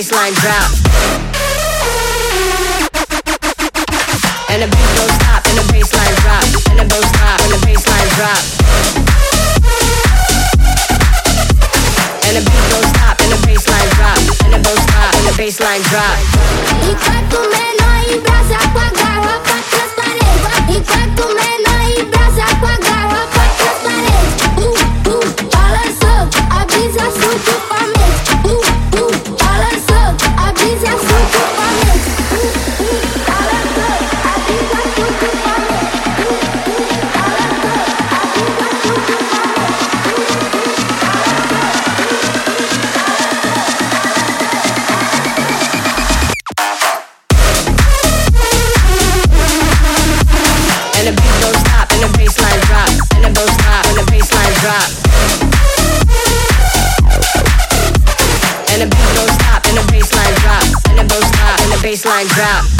Baseline drop. And the beat don't stop, and the bassline drop. And the don't stop, and the bassline drop. And the beat don't stop, and the bassline drop. E Enquanto menor embrasa com a garrafa transparente. Enquanto menor embrasa com a garrafa bassline drop.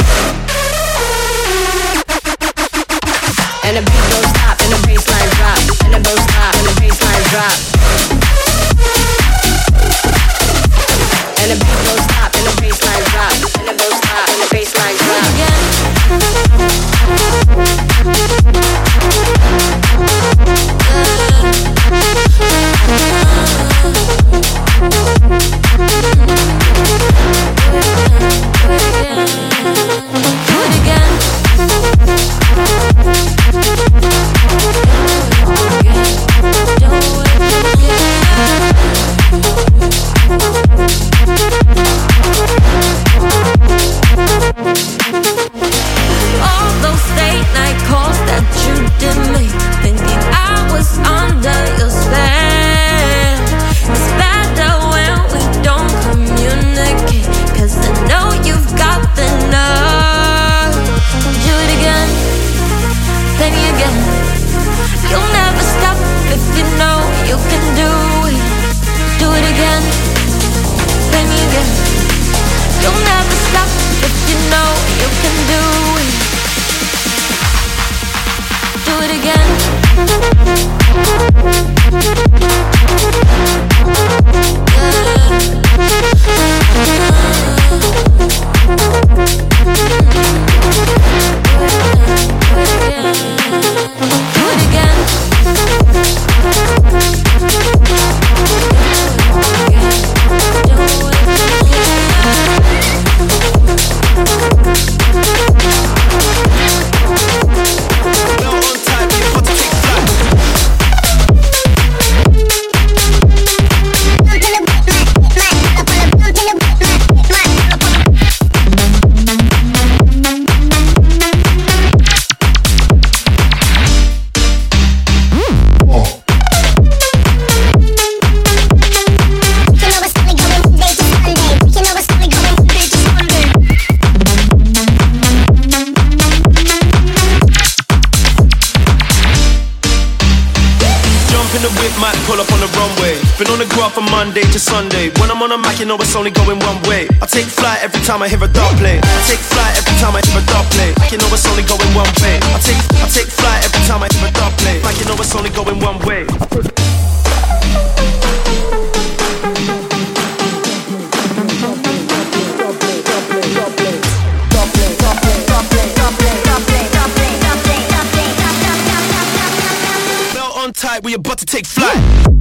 Pull up on the runway. Been on the graph from Monday to Sunday. When I'm on a mic, you know it's only going one way. I take flight every time I hear a dubplate. I take flight every time I hear a dubplate. You know it's only going one way. I take I take flight every time I hear a dart play. Like you know it's only going one way. Tight, we about to take flight.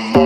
My